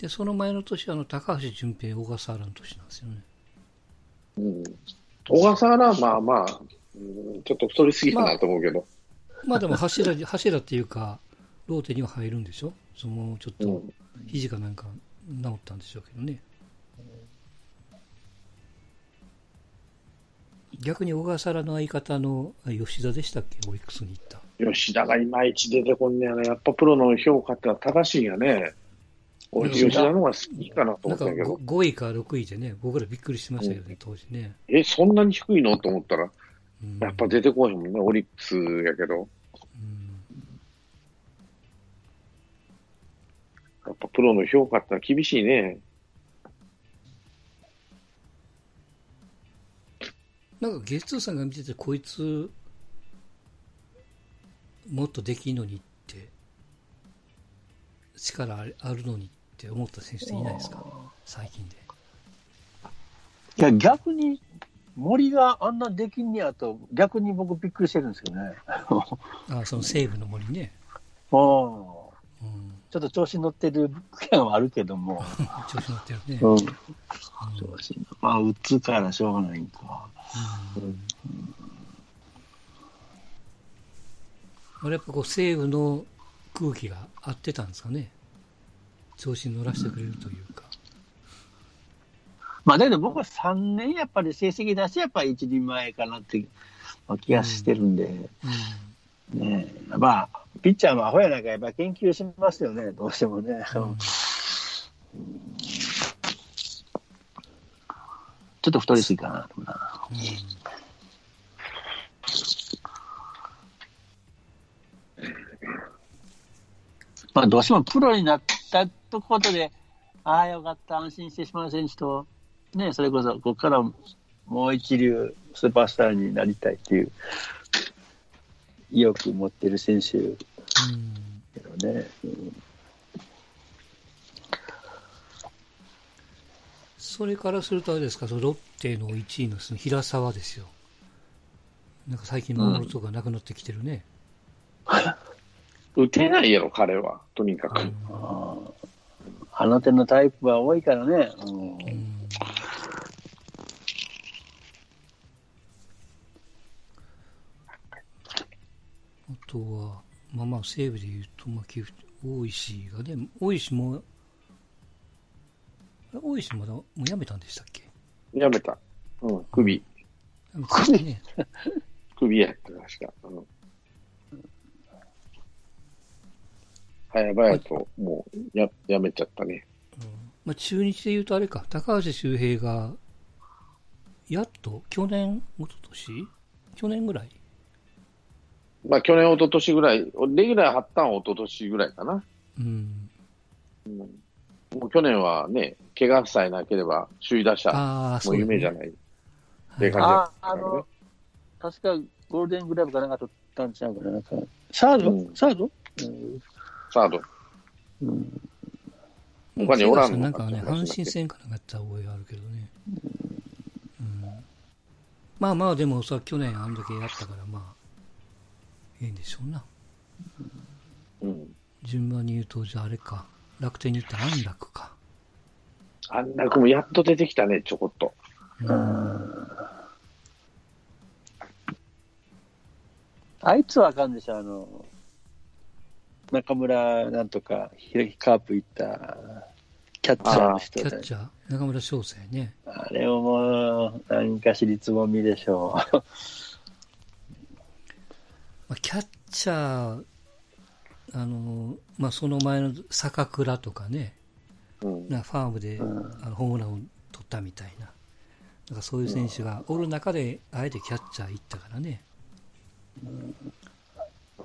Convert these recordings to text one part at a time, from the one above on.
で、その前の年はあの高橋純平、小笠原の年なんですよね。うん。小笠原はまあまあ、うんちょっと太りすぎかなと思うけど。まあでも柱、柱っていうか、ローテには入るんでしょ？そのちょっとうん。肘かなんか治ったんでしょうけどね。逆に小笠原の相方のあ吉田でしたっけ？オリックスに行った。吉田がいまいち出てこんねやな。やっぱプロの評価ってのは正しいんやね。俺、吉田吉田の方が好きかなと思ったけど。5位か6位でね、僕らびっくりしましたけどね、当時ね。え、そんなに低いの？と思ったら、うんやっぱ出てこへんもんね、オリックスやけど。うんやっぱプロの評価ってのは厳しいね。なんかゲストさんが見てて、こいつ、もっとできんのにって、力あるあるのにって思った選手っていないですか？最近で。いや、逆に、森があんなできんねやと、逆に僕びっくりしてるんですよね。あその西武の森ね。うんうん。ちょっと調子に乗ってる感はあるけども。調子乗ってるね。うん。うん調子にまあ、打つからしょうがないんか。あれやっぱこう西武の空気が合ってたんですかね？調子に乗らせてくれるというか。まあ、だけど僕は3年やっぱり成績出して、やっぱり一人前かなってまあ気がしてるんで、うん。ねまあ、ピッチャーもアホやなんかやっぱ研究しますよね、どうしてもね。ちょっと太りすぎかなとな。まあ、どうしてもプロになったとことで、ああ、よかった、安心してしまう選手と、ね、それこそ、ここからもう一流スーパースターになりたいっていう意欲持ってる選手うん。けどね。うんそれからするとあれですか、そのロッテの1位のその平沢ですよ。なんか最近守るとかなくなってきてるね。打てないやろ、彼は。とにかく。うんあーあの手のタイプは多いからね。うんうんあとは、まあまあ、西武で言うと、まあ、寄付大石がね、大石も、あ大石まだもう辞めたんでしたっけ？やめた。うん、首。辞めたんですね。首やった、確か。うん。早々と、もう、や、やめちゃったね。まあ、中日で言うとあれか、高橋周平が、やっと、去年、一昨年？去年ぐらい？まあ、去年、一昨年ぐらい、レギュラー張ったんは一昨年ぐらいかな。うん。うん。もう去年はね、怪我さえなければ、首位打者、もそううい夢じゃない。はいって感じだあったからねあの。、確かゴールデングラブかなんか取ったんちゃうかな。なんかサード、うんサード、うんサード。うん他におらんのなんかね、か阪神戦かなんかやった覚えがあるけどね。うん。まあまあ、でもさ、去年あんだけやったから、まあ、いいんでしょうな。うん。順番に言うと、じゃああれか、楽天に行った安楽か。あんな子もやっと出てきたね、ちょこっと。うん。あいつはあかんでしょ、あの、中村なんとか、ひカープ行ったキャッチャーの人でキャッチャー、中村翔成ね。あれをもう、なんか尻つぼみでしょう。まあ、キャッチャー、あの、まあ、その前の坂倉とかね、うん。なファームで、うんあのホームランを取ったみたいな。なんかそういう選手がおる中で、あえてキャッチャー行ったからね。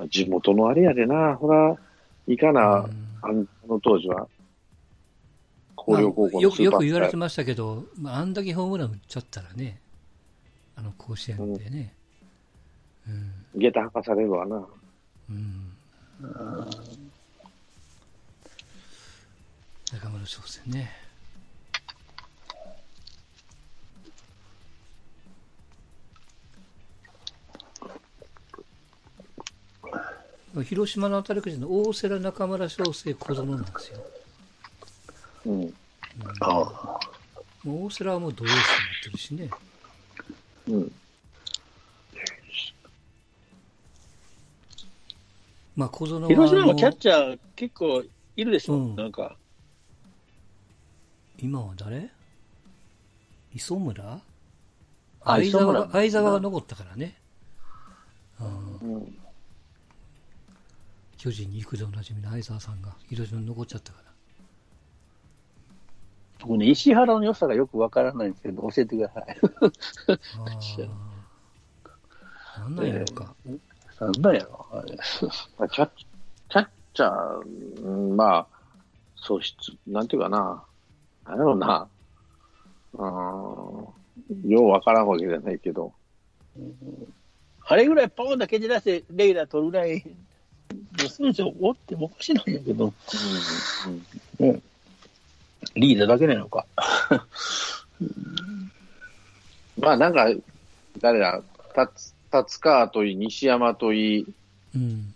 地元のあれやでな、ほら、いかな、うんあの当時は。広陵高校まあよくよのスーパースターく言われてましたけど、まあ、あんだけホームラン打っちゃったらね、あの甲子園でね。うん。下駄履かされるわな。うん。中村翔成ね。広島の当たりくじの大瀬良中村翔成小園なんですよ。うん。うんあもう大瀬良はもうドエースになってるしね。うん。まあ、小園は。広島もキャッチチャー結構いるでしょ、うんなんか。今は誰？磯村？相沢が残ったからね。うんうん。巨人に行くでおなじみの相沢さんが広島に残っちゃったから。僕ね、石原の良さがよくわからないんですけど、教えてください。なんなんやろうか。なんなんやろあれ。まあキャッキャッチャー、うんまあ、素質、なんていうかな。なんやろうな。うん。ようわからんわけじゃないけど。あれぐらいポーンと蹴り出してレギュラー取るぐらい、選手おってもおかしないんだけど、うん。リーダーだけなのか。まあなんか、誰だ、達達川といい、西山といい、うん。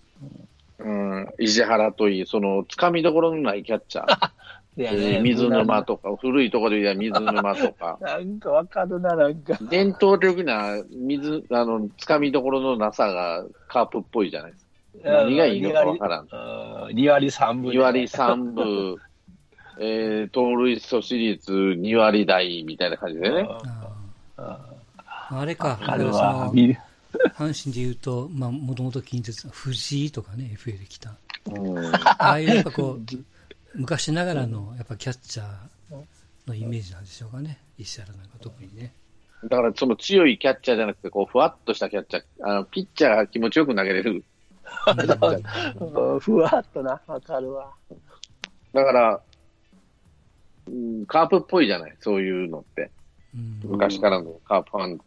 うん、石原といい、その、つかみどころのないキャッチャー 水沼とか、古いところで言えば水沼とか、なんかわかるな、なんか。伝統的な水、あの、つかみどころのなさがカープっぽいじゃないですか。何がいいのかわからん。ん。2割3分。2割3分、えー、盗塁阻止率2割台みたいな感じでね。あああれか。わかるだからわ。その見る阪神で言うと、まあ、もともと近鉄、藤井とかね、FA で来た。うん。ああいうやっぱこう、昔ながらのやっぱキャッチャーのイメージなんでしょうかね。石原なんか特にね。だからその強いキャッチャーじゃなくて、こう、ふわっとしたキャッチャー、あのピッチャーが気持ちよく投げれる。うんふわっとな、わかるわ。だから、うん、カープっぽいじゃない、そういうのって。うん、昔からのカープファン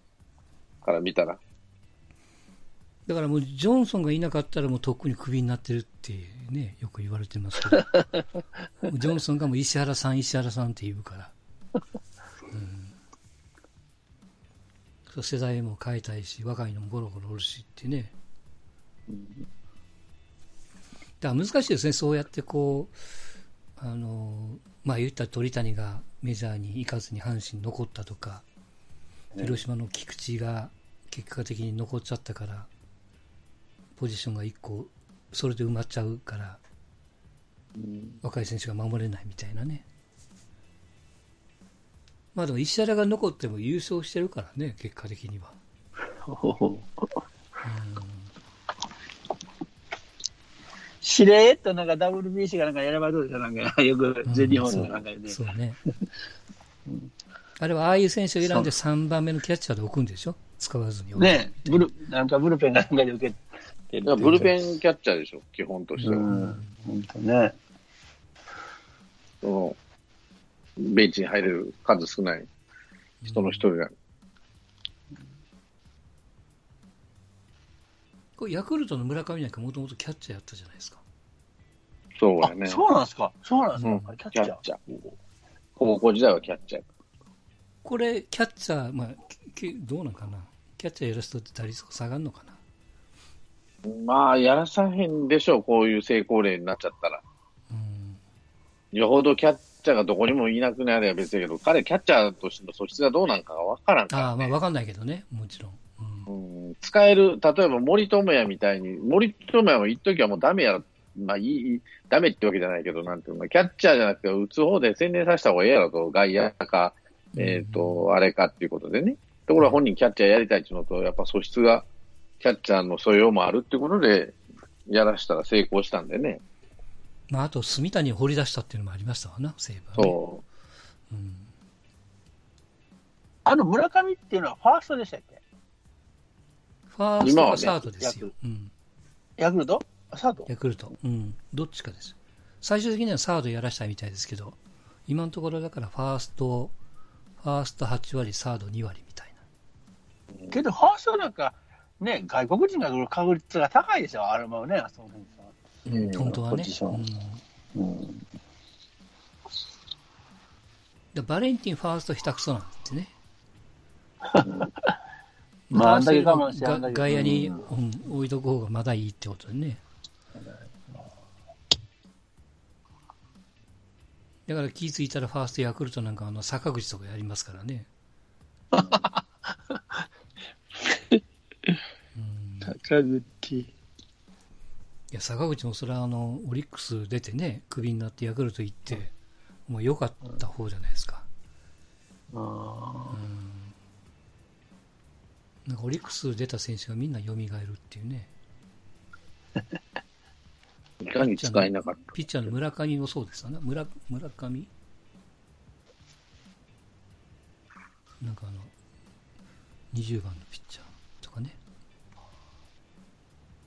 から見たら。だからもうジョンソンがいなかったらもうとっくにクビになってるってね、よく言われてますけど。ジョンソンがもう石原さん、石原さんって言うから。うん、そう世代も変えたいし、若いのもゴロゴロおるしってね。だから難しいですね、そうやってこう、あの、まあ言ったら鳥谷がメジャーに行かずに阪神に残ったとか、広島の菊池が結果的に残っちゃったから、ポジションが1個、それで埋まっちゃうから、若い選手が守れないみたいなね。まあでも石原が残っても優勝してるからね、結果的には。しれーっとなんか WBC がなんか選ばれるじゃん、なんか よく全日本のなんかで、ねそうね。あれはああいう選手を選んで3番目のキャッチャーで置くんでしょ？使わずに置く。ねブル、なんかブルペンがなんかで受けてるブルペンキャッチャーでしょ、基本としては。うん、本当ね。そのベンチに入れる数少ない人の一人が。これヤクルトの村上なんかもともとキャッチャーやったじゃないですか。そうやね。そうなんですかそうなんですか、うんキャッチャー高校時代はキャッチャー。これ、キャッチャー、まあ、どうなんかなキャッチャーやらすと打率下がるのかなまあ、やらさへんでしょう、こういう成功例になっちゃったら。うん。よほどキャッチャーがどこにもいなくなれば別だけど、彼、キャッチャーとしての素質がどうなんかがわからんから、ああ、まあわかんないけどね、もちろん。うんうん、使える、例えば森友哉みたいに、森友哉も一時はもうダメやろ、まあいい、ダメってわけじゃないけど、なんていうの、キャッチャーじゃなくて、打つ方で専念させた方がええやろと、外野か、えっ、と、あれかっていうことでね。ところが本人キャッチャーやりたいっていうのと、やっぱ素質が、キャッチャーの素養もあるっていうことで、やらしたら成功したんでね。まあ、あと、住谷を掘り出したっていうのもありましたわな、西武は、ね。そう。うん。あの村上っていうのはファーストでしたっけ？ファーストかサードですよ。うん。ヤクルト？サードヤクルト。うん。どっちかです。最終的にはサードやらしたいみたいですけど、今のところだからファースト、ファースト8割、サード2割みたいな。けど、ファーストなんか、ね、外国人が来る確率が高いでしょ、あれもね、あその辺さ。うん本当はね。うんうん。でバレンティンファースト下手くそなんってね。まああんだけ我慢してがあんだけ外野に、ううん置いとく方がまだいいってことでね。だから気づいたらファーストヤクルトなんかあの坂口とかやりますからね。うん坂口。いや、坂口もそれはあの、オリックス出てね、クビになってヤクルト行って、もう良かった方じゃないですか。あなんかオリックス出た選手がみんな蘇るっていうね。いかに使えなかった。ピッチャーの村上もそうですよね。村村上？なんかあの、20番のピッチャーとかね。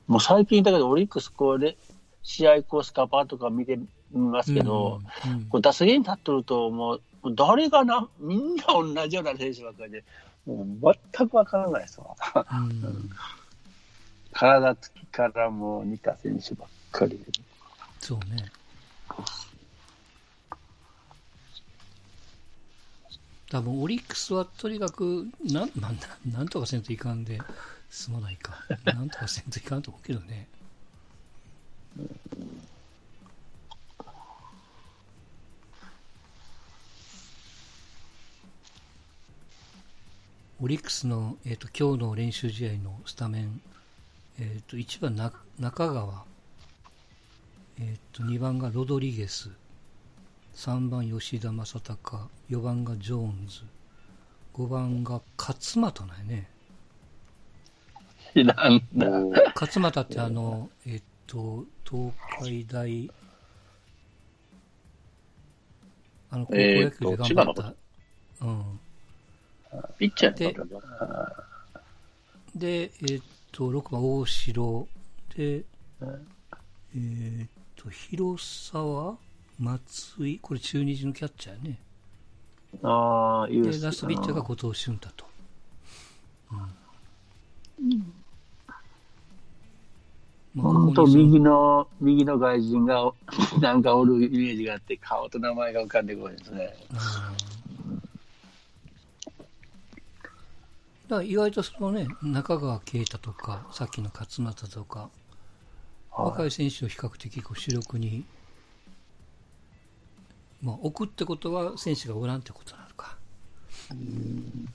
もう最近だけど、オリックスこれ、試合こうスカパーとか見てみますけど、うんうんこう打席に立っとると、もう、誰がな、みんな同じような選手ばっかりで、もう全くわからないですわ。うん体つきからもう似た選手ばっかりで。そうね。多分オリックスはとにかく、なん、まあ、ななんとかせんといかんで、すまないか。なんとかせんといかんと思うけどね。オリックスの、えっ、と、今日の練習試合のスタメン、えっ、と、1番な中川、えっ、と、2番がロドリゲス、3番吉田正尚、4番がジョーンズ、5番が勝俣なんやね。知らんな。勝俣ってあの、えっ、と、東海大、あの、高校野球で頑張った。うん。ピッチャーやったんだで、えっ、と、6番大城、で、えっ、と、広沢、松井、これ中日のキャッチャーやね。ああ、いうで、ラストピッチャーが後藤俊太と。うん。まあ、本当右の、右の外人が、なんかおるイメージがあって、顔と名前が浮かんでこないですね。だから意外とそのね、中川圭太とか、さっきの勝俣とか、若い選手を比較的こう主力に、まあ、置くってことは選手がおらんってことなのか。うん。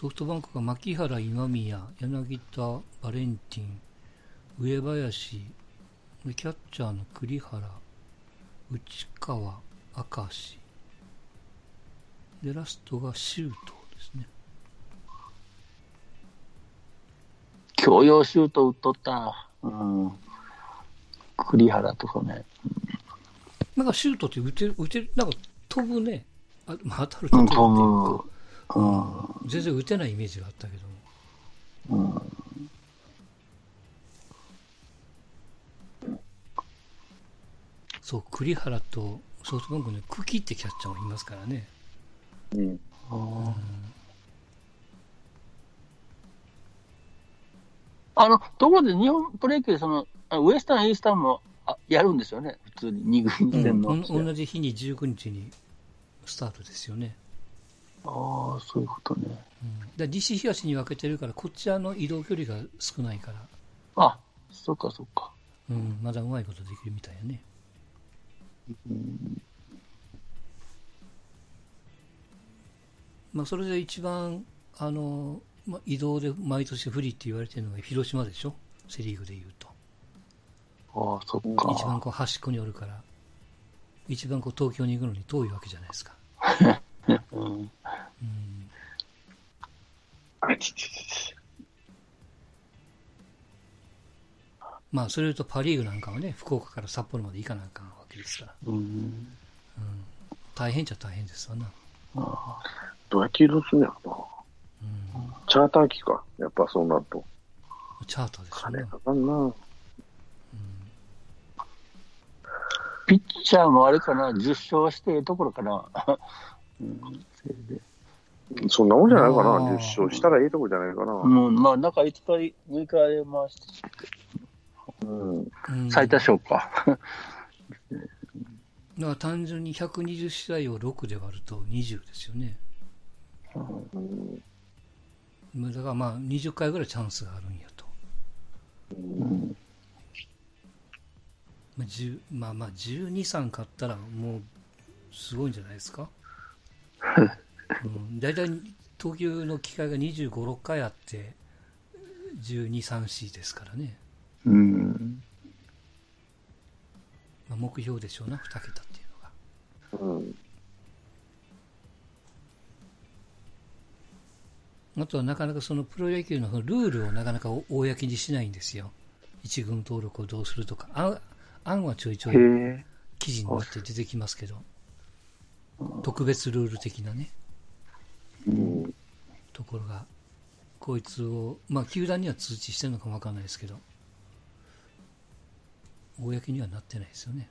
ソフトバンクが牧原、今宮、柳田、バレンティン、上林、でキャッチャーの栗原、内川、明石、で、ラストが周東ですね。教養シュート打っとった。うん。栗原とかね。なんかシュートって打てる、打てる、なんか飛ぶね。あまあ、当たるとうん、飛ぶっていう飛か、ぶ。うん。全然打てないイメージがあったけども。うんそう、栗原とソフトバンクの茎ってキャッチャーもいますからね。うん。あの、ところで日本プロ野球でその、あウエスタン、イースタンもあやるんですよね、普通に二軍うん戦の。おん同じ日に19日にスタートですよね。ああ、そういうことね。うん、だ西東に分けてるから、こっちはあの移動距離が少ないから、あ、そっかそっか。うん、まだうまいことできるみたいやね。まあ、それで一番、あの、まあ、移動で毎年不利って言われてるのが広島でしょ？セリーグで言うと。ああ、そっ一番か。こう端っこにおるから、一番こう東京に行くのに遠いわけじゃないですか。うん。うん。まあ、それ言うとパリーグなんかはね、福岡から札幌まで行かなあかんわけですから、うん。大変っちゃ大変ですわな。どうやって移動すんねやろうん、な。チャーター機か。やっぱそうなると。チャーターですよね。金かかんな。ピッチャーもあれかな、10勝してええところかな。うん、そんなもんじゃないかな。あー10勝したらいいとこじゃないかな。もう、まあ、中5日、6日で回して、うん。うん最多勝か。だから単純に120試合を6で割ると20ですよね。うんだからまあ20回ぐらいチャンスがあるんやと。まあ、まあまあ、12、3買ったらもう、すごいんじゃないですか？うん、大体、投球の機会が25、6回あって、12、3、4ですからね。うん。まあ、目標でしょうな、2桁っていうのが。うん。あとはなかなかそのプロ野球のルールをなかなか公にしないんですよ。一軍登録をどうするとか。案案はちょいちょい。記事になって出てきますけど、特別ルール的なね、うん。ところが、こいつを、まあ、球団には通知してるのかもわかんないですけど、公にはなってないですよね。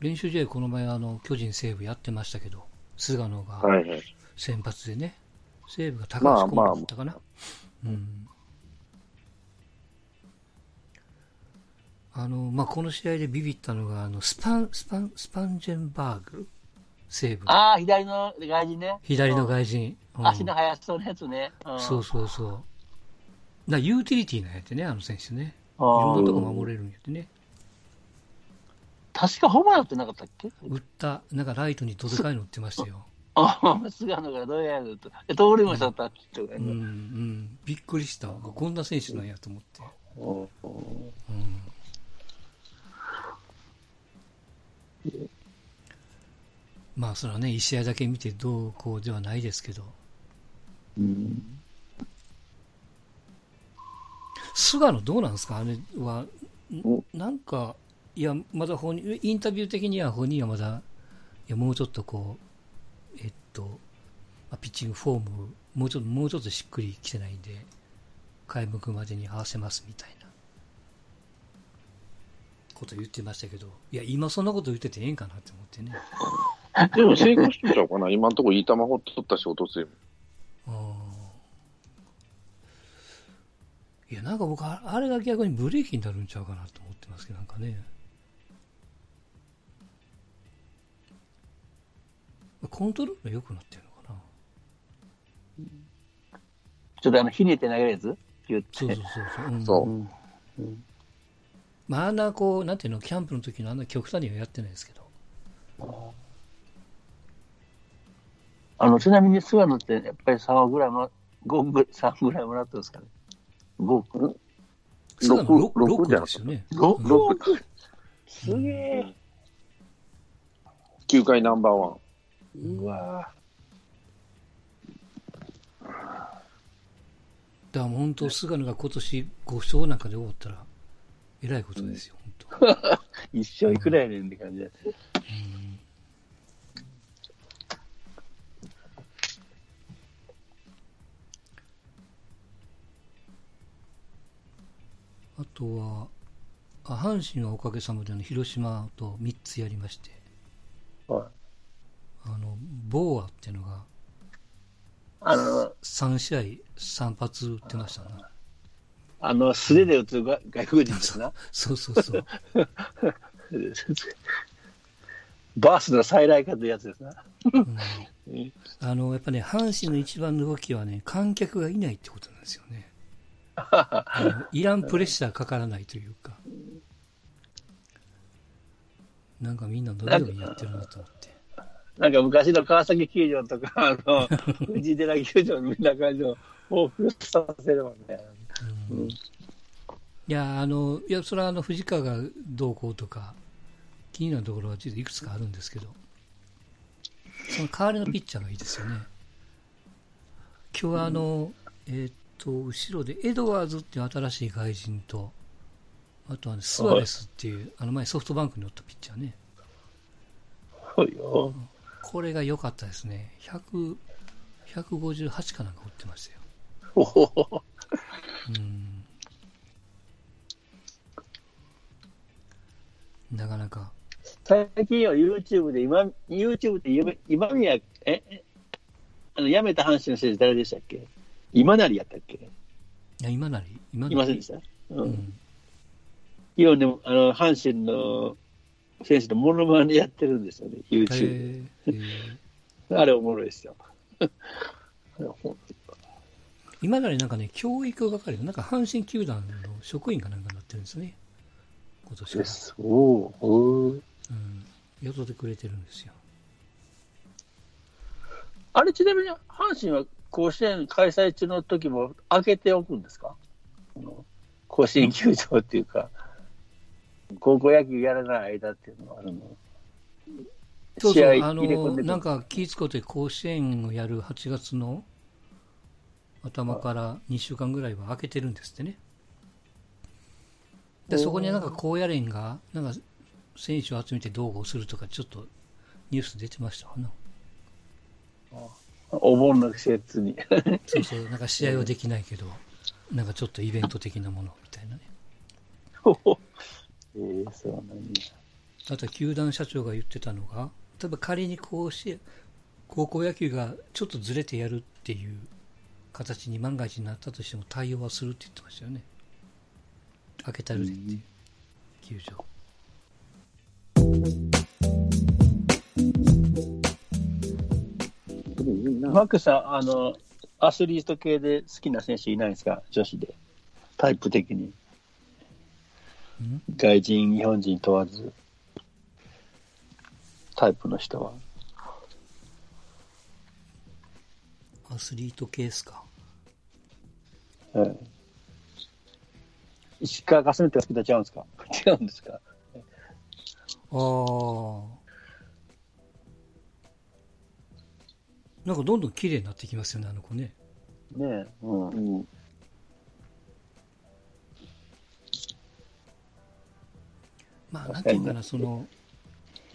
練習試合、この前、あの巨人、西武やってましたけど、菅野がはいはい。先発でね、西武が高橋コンだったかな。うんあのまあ、この試合でビビったのがあのスパンスパンスパンジェンバーグ、西武、ああ、左の外人ね。左の人。外人、うん足の速そうなやつね。うん。そうそうそう、なユーティリティなんやってね、あの選手ね、いあろんなとこー守れるんやってね、確かホームランってなかったっけ？打った、なんかライトにどでかいの打ってましたよ、ああ、菅野がどうやると。え、通りもしちゃったって言ってうん。うん、びっくりした、こんな選手なんやと思って。うん。うん。まあそれはね、1試合だけ見てどうこうではないですけど、うん。菅野どうなん。ですかあれは、なん。か、いや、まだ本人、インタビュー的には本人はまだ、いや、もうちょっとこう、えっと、ピッチングフォーム、もうちょっと、もうちょっとしっくりきてないん。で、開幕までに合わせますみたいな、こと言ってましたけど、いや、今そん。なこと言っててええん。かなって思ってね。でも成功しとん。ちゃうかな今ん。ところいい球放っとったし、落とすよ。いや、なんか僕、ああれが逆にブレーキになるんちゃうかなと思ってますけど、なんかね。コントロールが良くなってるのかな。ちょっとあの、ひねって投げるやつ?言って。そうそうそうそう。うんそううんまあ、あんなこう、なんていうの、キャンプの時のあんな極端にはやってないですけど。あの、ちなみに菅野ってやっぱり3ぐらいも、5ぐ3ぐらいもらってるんですかね。5、菅野六 6, 六じゃなかったですよね。6億すげえ。球界ナンバーワン。うわだから本当、菅野が今年5勝なんかで終わったら、えらいことですよ、本当。一生いくらやねんって感じで。あとは、あ阪神はおかげさまであの広島と3つやりまして、はいあの、ボーアっていうのがあの、3試合3発打ってましたね。あの、素手で打つが 外国人ですな。そうそうそう。バースの再来かというやつですな。うんあの、やっぱね、阪神の一番の動きはね、観客がいないってことなんですよね。いらんプレッシャーかからないというか。なんかみんな伸び伸びやってるなと思って。なんか昔の川崎球場とか、あの、藤寺球場みんな感じを往復させるもんね。うんいや、あの、いや、それはあの、藤川がどうこうとか、気になるところはちょっといくつかあるんですけど、その代わりのピッチャーがいいですよね。今日はあの、えーっと、後ろでエドワーズっていう新しい外人と、あとはね、スアレスっていう、あの前ソフトバンクにおったピッチャーね。そうよ。これが良かったですね。100、158かなんか打ってましたよ。ほほほうん。なかなか。最近は YouTube で今、YouTube で今今宮、え、えあの、辞めた阪神の選手誰でしたっけ？今成やったっけ？いや、今なり、今なり。いませんでした？うん。うん。今でも、あの、阪神の選手のモノマネやってるんですよね、YouTube で。えーえー あれおもろいですよ。今なりなんかね、教育係の、なんか阪神球団の職員かなんかになってるんですね。今年から。です。おおー。うん。雇ってくれてるんですよ。あれ、ちなみに阪神は甲子園開催中の時も開けておくんですか？甲子園球場っていうか、高校野球やらない間っていうのはあるの。そうそう、あの、なんか気ぃつこて甲子園をやる8月の頭から2週間ぐらいは開けてるんですってね。で、そこになんか高野連が、なんか選手を集めて動画をするとか、ちょっとニュース出てましたわな。お盆の季節に。そうそう、なんか試合はできないけど、なんかちょっとイベント的なものみたいなね。ええそうなんや。あとは球団社長が言ってたのが、例えば仮に甲子園、高校野球がちょっとずれてやるっていう形に万が一になったとしても対応はするって言ってましたよね。開けたるでっていう、球場。マックスさん、あの、アスリート系で好きな選手いないですか？女子で。タイプ的に。ん？外人、日本人問わず。タイプの人は。アスリート系ですか？はい。石川佳純って好きとちゃうんですか？違うんですか？ああ。なんかどんどん綺麗になってきますよね、あの子ね。ねえ。うん。うん。まあ、なんていうかな、その、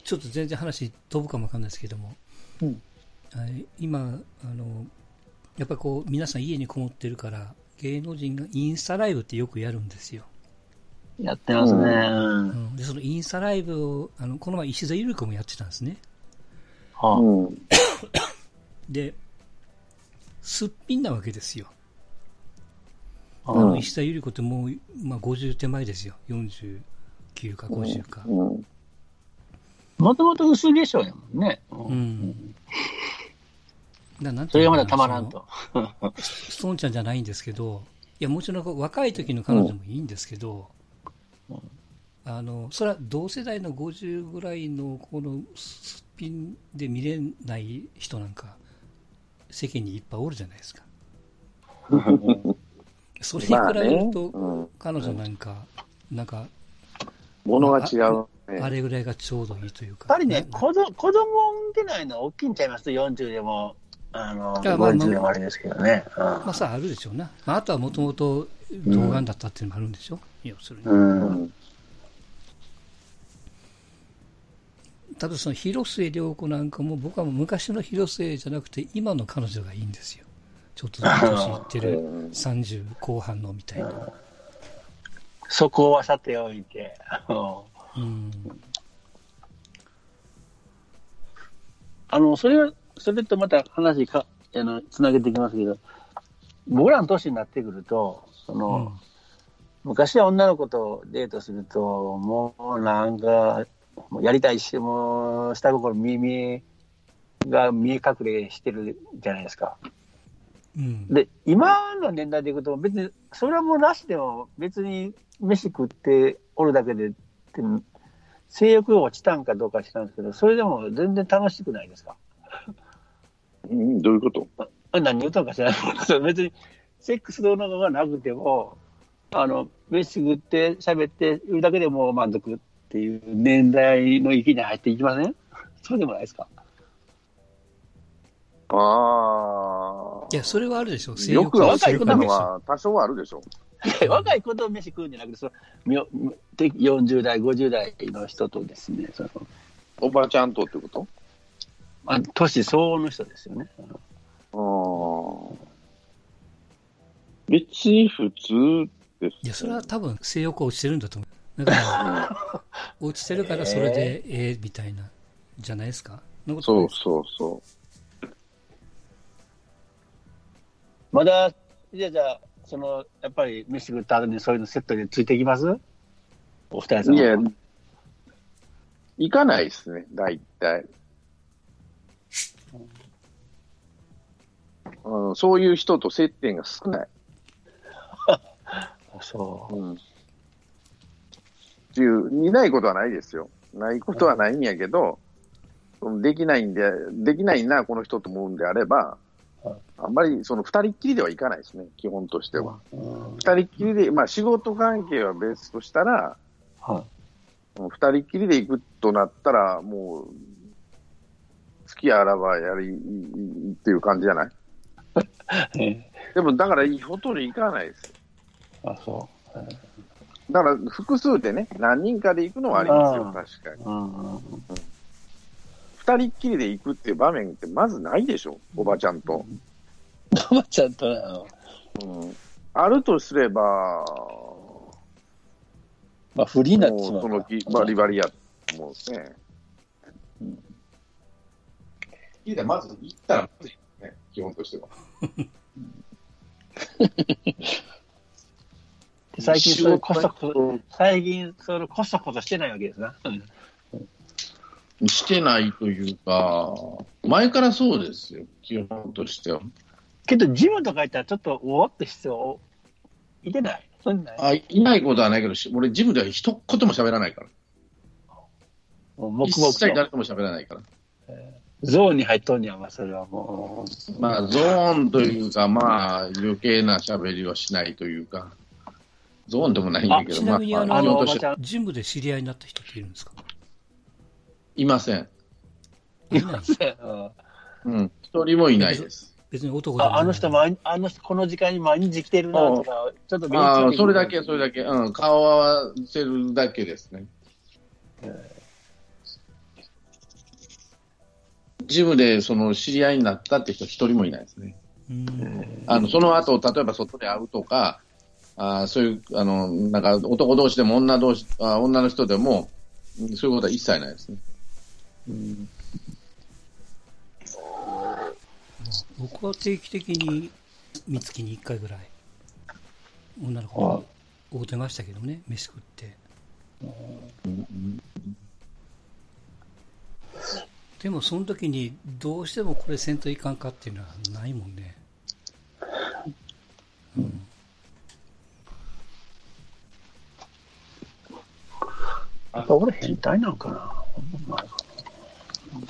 ちょっと全然話飛ぶかもわかんないですけども、うんはい今、あの、やっぱりこう、皆さん家にこもってるから、芸能人がインスタライブってよくやるんですよ。やってますね。ううん。うん、で、そのインスタライブを、あの、この前石田ゆり子もやってたんですね。はあうん。で、すっぴんなわけですよ。あうんの、石田ゆり子ってもう、まあ、50手前ですよ。49か50か。うん。もともと薄化粧やもんね。ううん。だなんそれがまだたまらんと。ストーンちゃんじゃないんですけど、いや、もちろん若い時の彼女もいいんですけど、あの、それは同世代の50ぐらいのこのすっぴんで見れない人なんか、世間にいっぱいおるじゃないですか。それに比べると、うん。彼女なんか、なんか、ものが違うね。あれぐらいがちょうどいいというか。やっぱりね、な子供子供を産んでないのは大きいんちゃいます ?40 でも、あの、いやまあ50でもあれですけどね。まあさ、あるでしょうな。まあ、あとはもともと童顔だったっていうのもあるんでしょ、要するに。うん。ううんん。多分その広末涼子なんかも僕は昔の広末じゃなくて今の彼女がいいんですよ。ちょっと年いってるうん30後半のみたいな。そこはさておいて。うん。あの、それは、それとまた話か、あの、つなげていきますけど、僕らの年になってくると、その、うん昔は女の子とデートすると、もうなんか、もうやりたいし、もう下心耳が見え隠れしてるじゃないですか。うん。で、今の年代でいくと、別に、それはもうなしでも、別に飯食っておるだけでって、性欲が落ちたんかどうか知らんですけど、それでも全然楽しくないですか？うんどういうこと？あ何言うとんか知らないけど、別に、セックス動画がなくても、あの、飯食って喋っているだけでもう満足っていう年代の域に入っていきません？そうでもないですか？ああ。いや、それはあるでしょ。性よくはは若いの若い子だは多少はあるでしょ。若い子と飯食うんじゃなくて、そのみょて40代、50代の人とですね、そのおばちゃんとってこと？まあ、年相応の人ですよね。ああ。別に普通です。いや、それは多分性欲落ちてるんだと思う。だから、落ちてるからそれでええみたいな、じゃないですか？そんなことないそうそうそまだ、じゃあ、じゃあ、その、やっぱり飯食った後にそういうのセットでついてきます？お二人さう。んは。いや、行かないですね、大体。うの、そういう人と接点が少ない。そうん。っていう、いないことはないですよ。ないことはないんやけど、そのできないんで、できないな、この人と思うんであればはい、あんまりその二人っきりではいかないですね、基本としては。う。うん二人っきりで、まあ仕事関係は別としたら、はもう二人っきりで行くとなったら、もう、好きあらばやり、いいいいっていう感じじゃない？でも、だから、ほとんど行かないです。あ、そだから、複数でね、何人かで行くのはありますよ、確かに。う。うんうん二人っきりで行くっていう場面ってまずないでしょ、おばちゃんと。おばちゃんとね、うん、あるとすれば、まあ、フリーになってしもうそまうから。のきバリバリやと思うね。いいまず行ったらね、基本としては。最近それこそこそ、最近それこそこそしてないわけですな。うんしてないというか、前からそうですよ、基本としては。けど、ジムとか行ったらちょっと、おおって必要、いてない？そんなん？あいないことはないけど、し俺、ジムでは一言も喋らないから。もう黙一々と。切誰とも喋らないから。ゾーンに入っとんねやん、まあ、それはもまあ、ゾーンというか、まあ、余計な喋りはしないというか、ゾーンでもないんだけど、まあ、ちなみにあまあ、あのジムで知り合いになった人っているんですか？いません。いないうんうん。一人もいないです。別に男ああの人、毎あの人、この時間に毎日来てるなとか、ちょっとああ、それだけ、そそれだけ、うん、顔を合わせるだけですね。ジムでその知り合いになったって人一人もいないですね。うんあの、その後、例えば外で会うとか、あーそういう、あの、なんか男同士でも女同士、あ女の人でも、うんそういうことは一切ないですね。うん。僕は定期的に三月に1回ぐらい女の子に会うてましたけどね飯食って。でもその時にどうしてもこれせんといかんかっていうのはないもんね。やっぱ俺変態なんかな。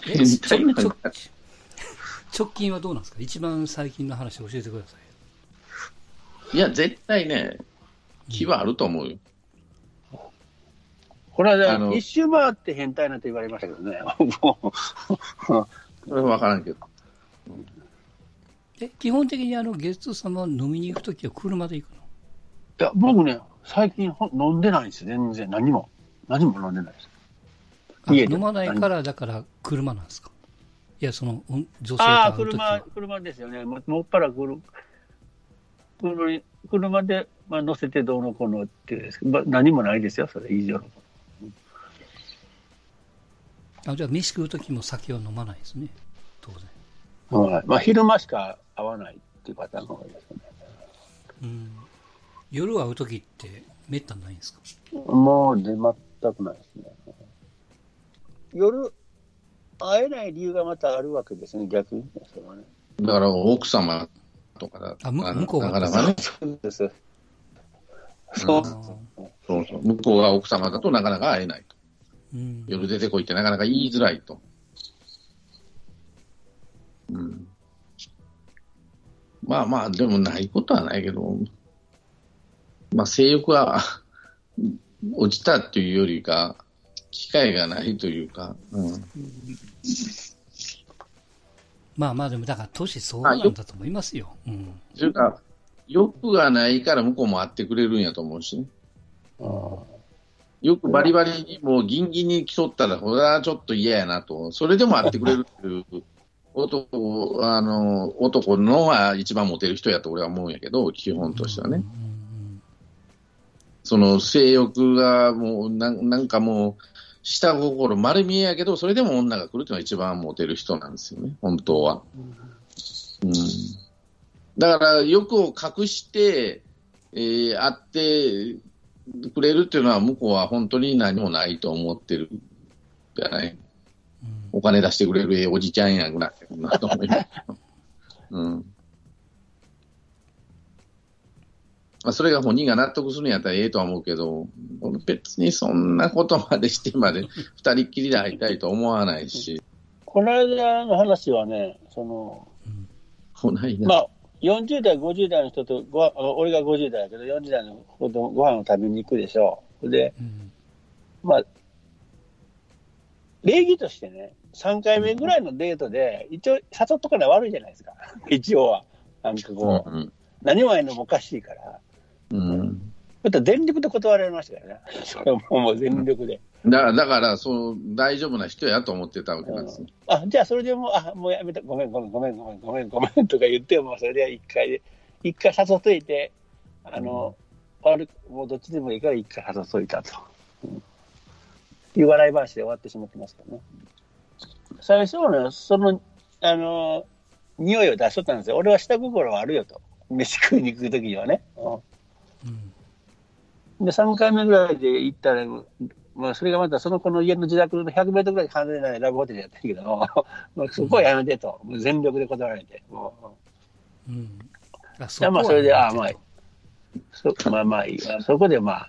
え変態なんちょかちょ直近はどうなんですか？一番最近の話教えてくださいいや、絶対ね、気はあると思うよ。これはあの一周回って変態なんて言われましたけどね。もうそれは分からんけど。え基本的にあのゲスト様飲みに行く時は車で行くの？いや、僕ね、最近ほん飲んでないんですよ、全然。何も。何も飲んでないです。あ家で飲まないからだから車なんですか？いやそのお女性とああ、車は、車ですよね。ももっぱら車車で、まあ、乗せてどうのこうのっていうですまあ、何もないですよ、それ以上の。あじゃあ飯食う時も酒は飲まないですね当然はい。まあ、昼間しか会わないっていうパターンが多いですね。うん夜会う時ってめったにないんですか？もう、で、全くないですね。夜、会えない理由がまたあるわけですね、逆にね、それはね。だから奥様とかだあ向向こうがなかなかね、そうです。そうそうそう、向こうが奥様だとなかなか会えないと。うん夜出てこいってなかなか言いづらいと。うん。まあまあ、でもないことはないけど、まあ性欲は落ちたっていうよりか、機会がないというか、うん。まあまあでもだから年相応なんだと思いますよ。うん。というか、欲がないから向こうも会ってくれるんやと思うしね。よくバリバリにもうギンギンに競ったら、これはちょっと嫌やなと。それでも会ってくれるっていう男、あの、男のが一番モテる人やと俺は思うんやけど、基本としてはね。うんその性欲がもうなん、なんかもう、下心丸見えやけど、それでも女が来るっていうのが一番モテる人なんですよね、本当は。うん。だから、欲を隠して、えー、会ってくれるっていうのは、向こうは本当に何もないと思ってるじゃない？お金出してくれるええおじちゃんやぐらいなと思います。うん。まあ、それが本人が納得するんやったらええとは思うけど、別にそんなことまでしてまで二人っきりで会いたいと思わないし。この間の話はね、その、こないな。まあ、40代、50代の人とご、俺が50代だけど、40代の子とご飯を食べに行くでしょ。で、うんまあ、礼儀としてね、3回目ぐらいのデートで、一応誘っとかない悪いじゃないですか。一応は。なんかこう、うん何もないのもおかしいから。うんちょっと全力で断られましたからね。それはもうもう全力で。だから、だからそう大丈夫な人やと思ってたわけなんですよ。あ、じゃあそれでもう、あ、もうやめた、ごめん、ごめん、ごめん、ごめん、ごめん、ごめんとか言っても、それで一回で、一回誘っといて、あの、悪くもうどっちでもいいから一回誘っといたと。うんいう笑い話で終わってしまってますからね。最初はね、その、あの、匂いを出しとったんですよ。俺は下心はあるよと。飯食いに行くときにはね。うんうんで、3回目ぐらいで行ったら、まあ、それがまたその子の家の自宅の100メートルぐらい離れないラブホテルやったけど、まあ、そこはやめてと、もう全力で断られて。もうんあういやまあ、それで、ああ、まあ、そまあまあいいわ。そこでま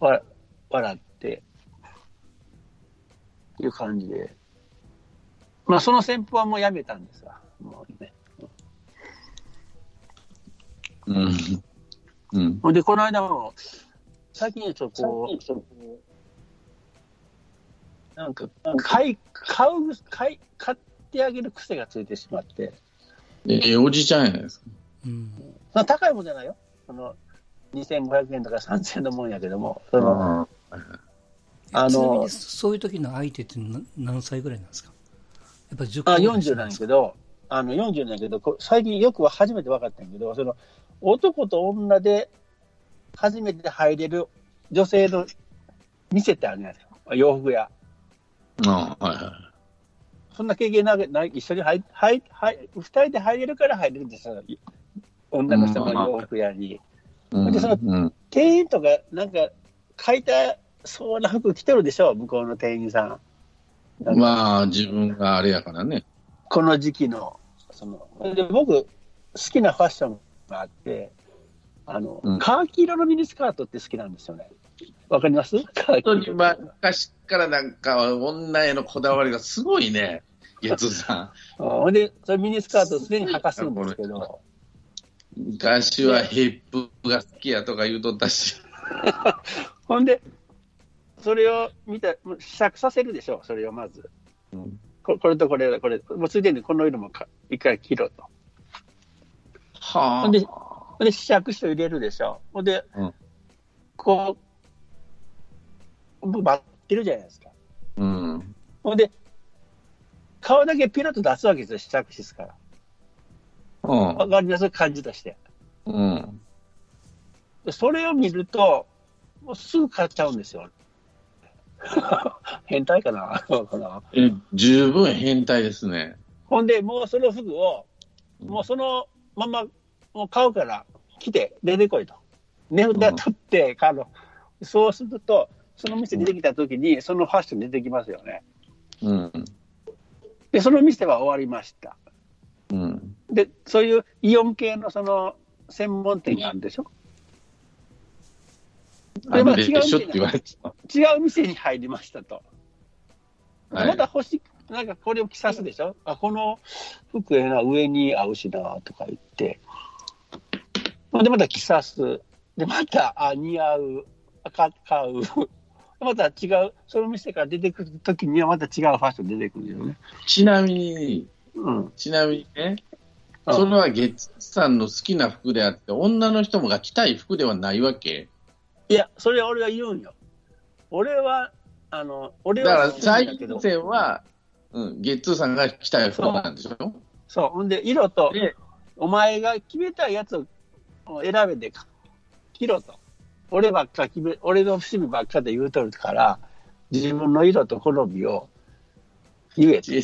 あ、わ笑って、いう感じで。まあ、その先方はもうやめたんですわ。もうね。うん。うん。ほんで、この間も、最近ちょっとこう、なんか、買い、買う、買い、買ってあげる癖がついてしまって、ええおじちゃんやないですか。うん。その高いもんじゃないよ。その、2500円とか3000円のもんやけども、その、あのちなみにそういう時の相手って何何歳ぐらいなんですか？やっぱ10あ、個ぐらい40なんやけど、あの、40なんやけど、こ最近よくは初めて分かったんやけど、その、男と女で初めて入れる女性の店ってあるじゃないですか。洋服屋。ああ、はいはそんな経験なくない、一緒に入、入、入、二人で入れるから入れるんですよ。女の人の洋服屋に。い。うんでそのうん。店員とか、なんか、買いたそうな服着てるでしょ、向こうの店員さん。なんかまあ、自分があれやからね。この時期の、その、で僕、好きなファッションがあって、あの、うんカーキ色のミニスカートって好きなんですよね。わかります？本当に昔からなんか女へのこだわりがすごいね、やつさん。あほんで、それミニスカートを常に履かすんですけど、昔はヒップが好きやとか言うとったし。ほんで、それを見た、もう試着させるでしょ、それをまず。うんここれとこれ、これ、もうついでにこの色もか一回切ろうと。はほんで、ほんで試着して入れるでしょ。ほんで、うんこう、僕待ってるじゃないですか。うん。ほんで、顔だけピロッと出すわけですよ、試着室から。うんわかります？感じとして。うん。でそれを見ると、もうすぐ買っちゃうんですよ。変態かな？そうかなえ、十分変態ですね。ほんで、もうその服を、もうそのまま、もう買うから、来て、出てこいと。値札取って買うの。そうすると、その店出てきたときに、そのファッション出てきますよね。うん。で、その店は終わりました。うん。で、そういうイオン系のその専門店があるでしょ？あでまあれでしょって言われてた。違う店に入りましたと。はいまた欲しい、なんかこれを着さすでしょ？あ、この服ええな、上に合うしな、とか言って。で、また着さす。で、また、あ、似合う。買う。また違う、その店から出てくるときにはまた違うファッション出てくるよね。ちなみに、うん。ちなみにね、うんそれは月さんの好きな服であって、女の人もが着たい服ではないわけ？いや、それは俺が言うんよ。俺は、あの、俺だからはだけど最近、線は、うん、ゲッツーさんが着たい服なんでしょ？そう。ほんで、色と、で、お前が決めたやつを選べて着ろと。俺ばっか決め、俺の趣味ばっかで言うとるから、自分の色と好みを言えと。いや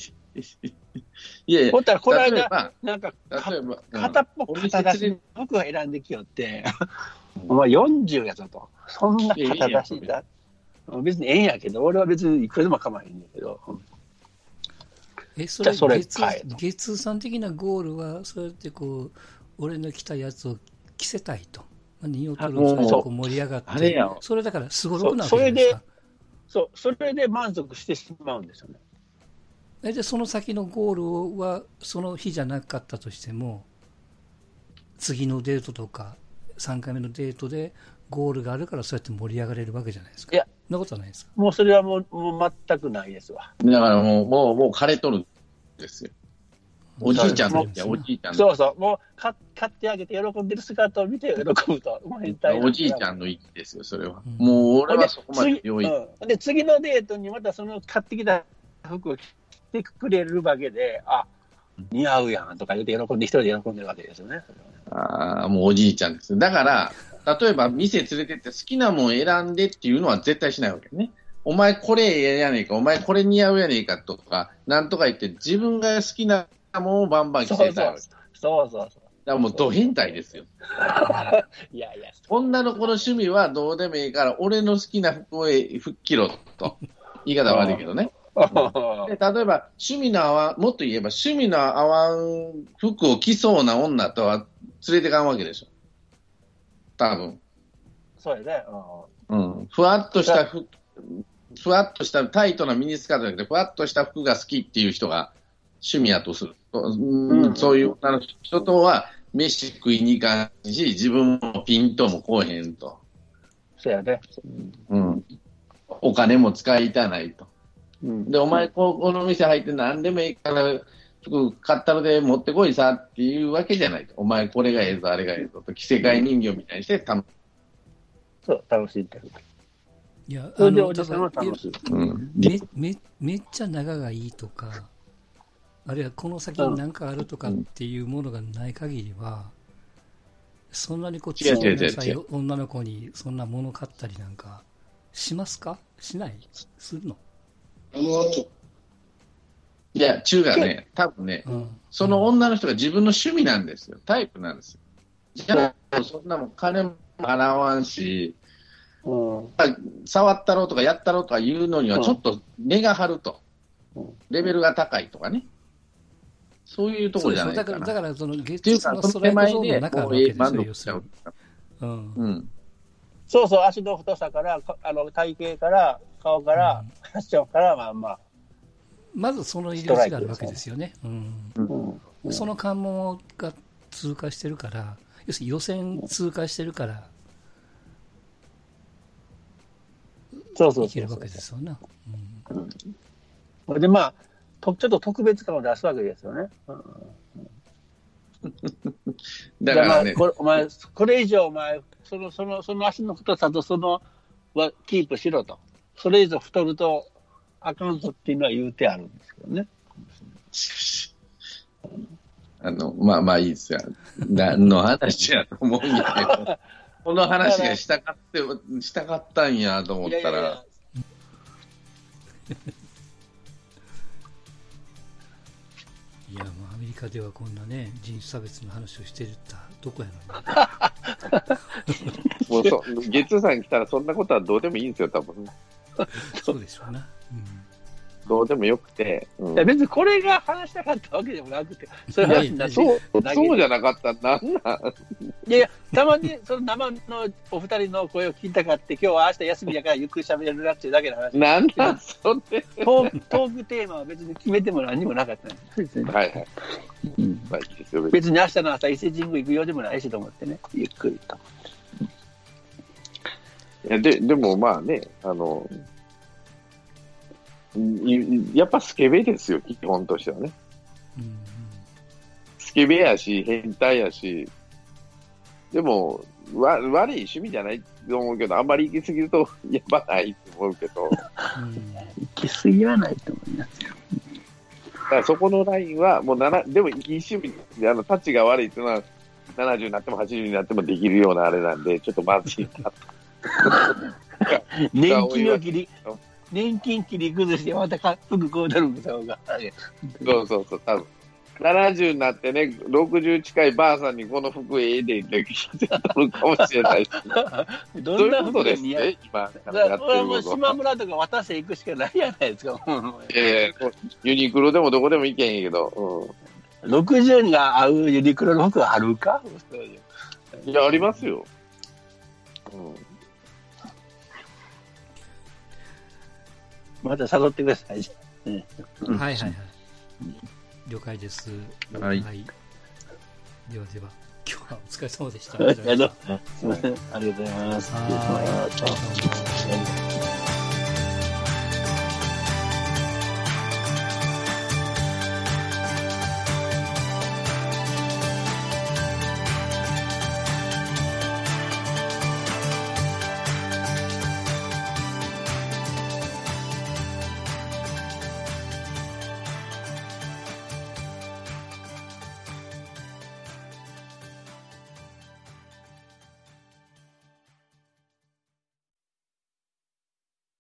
いやいや、ほったらこの間、なんか、片っぽお店肩出し、僕が選んできよって、うんお前40やぞと。そんな肩いやいや出しだ。別にええんやけど、俺は別にいくらでも構えへんねんけど。え、それ、それ月月さん的なゴールは、そうやってこう、俺の着たやつを着せたいと。まあ、2を取る最初こう盛り上がって、それだからすごろくなわけじゃないですか。そう、それで満足してしまうんですよね。えで、その先のゴールは、その日じゃなかったとしても、次のデートとか、3回目のデートでゴールがあるから、そうやって盛り上がれるわけじゃないですか。いやそんなことはないですか。もうそれはもうもう全くないですわ。だからもう、もう、もう枯れとるんですよ。おじいちゃんの、おじいちゃんのそうそう、もうか買ってあげて喜んでる姿を見て喜ぶと。もう変態おじいちゃんの域ですよ、それは。うんもう俺はそこまで次用意。うんで、次のデートにまたその買ってきた服を着てくれるわけで、あ、似合うやんとか言って喜んで、一人で喜んでるわけですよね。ああ、もうおじいちゃんです。だから、例えば店連れてって好きなもん選んでっていうのは絶対しないわけね。お前これええやねえか、お前これ似合うやねえかとか、なんとか言って自分が好きなもんをバンバン着そうせたそうそうそらもうド変態ですよ。う。いやいや、女の子の趣味はどうでもいいから、俺の好きな服を吹っ切ろと。言い方悪いけどね。で例えば、趣味の合わん、もっと言えば、趣味の合わん服を着そうな女とは連れてかんわけでしょ。多分。そうやね。うん。ふわっとした服、ふわっとしたタイトなミニスカートじゃなくて、ふわっとした服が好きっていう人が趣味やとすると、うんうんそういう女の人とは飯食いに行かんし、自分もピントもこうへんと。そうやね。うん。お金も使いたないと。うんで、お前、ここの店入って何でもいいから、服買ったので持ってこいさっていうわけじゃないと。お前、これがええぞ、あれがええぞと、着せ替え人形みたいにして楽そう、楽しんでる。いや、あのおじさんは楽しい。うん。めめめっちゃ長がいいとか、あるいはこの先に何かあるとかっていうものがない限りは、そんなにこう、違う違う違う強いなさい違う女の子にそんなもの買ったりなんか、しますか？しない？するの？いや、中がね、多分ね、うん。その女の人が自分の趣味なんですよ。タイプなんですよ。じゃあ、そんなもん金も払わんし、うん。触ったろうとかやったろうとか言うのにはちょっと根が張るとうん。レベルが高いとかね。そういうところじゃないかな。だから、だからその月っていうか、日のその手ストライクゾ前で、ーンの中なもうええわけですよ、満足しちゃう要するに。。うん。うん。そうそう、足の太さから、かあの体型から、顔から、ファッションから、まあまあ。まずその入り口があるわけですよね。うん。うんその関門が通過してるから、要するに予選通過してるから、そうそうそういけるわけですよね。で、まあ、とちょっと特別感を出すわけですよね。うんだからねまあ、これお前、これ以上お前、その、その、その足の太さとその、はキープしろと。それ以上太るとあかんぞっていうのは言うてあるんですけどね。あの、まあまあいいですよ。何の話やと思うんやけど、この話がしたかって、したかったんやと思ったら、いやいやいやいや、もうアメリカではこんなね、人種差別の話をしてるったどこや。もうそ、月さん来たらそんなことはどうでもいいんですよ、多分。そうでしょうな。どうでもよくて。うんいや別にこれが話したかったわけでもなくて、そういう話になってそう、そうじゃなかったらなんなん？いやいや、たまに その生のお二人の声を聞きたかって、今日は明日休みやからゆっくり喋れるなっていうだけの話。なんなんそれ。トークトークテーマは別に決めても何にもなかったんです別にはいはい。まあいいですよ、別に明日の朝伊勢神宮行くようでもないしと思ってね、ゆっくりと。いやででもまあね、あの、いやっぱスケベですよ、基本としてはね。うん。うんスケベやし、変態やし、でも、わ悪い趣味じゃないと思うけど、あんまり行き過ぎると やばないと思うけど、行き過ぎはないと思いますよ。らそこのラインは、もうなな、でもいい趣味で、あの、タチが悪いっていうのは、70になっても80になってもできるようなあれなんで、ちょっとまずいな。年金を切り、年金切り崩してまたか服こうなるんですよ。そうそうそう、多分。70になってね、60近いばあさんにこの服ええでって聞いてるかもしれないし。どそういう？んな服がことですね、今、やだからこれはも。島村とか渡していくしかないじゃないですか。ええユニクロでもどこでも行けへんけど、60にが合うユニクロの服があるか？うん。いや、ありますよ。うんまた誘ってください。ねはいはいはい。了解です。はいではでは、今日はお疲れ様でした。ありがとうすいません。ありがとうございます。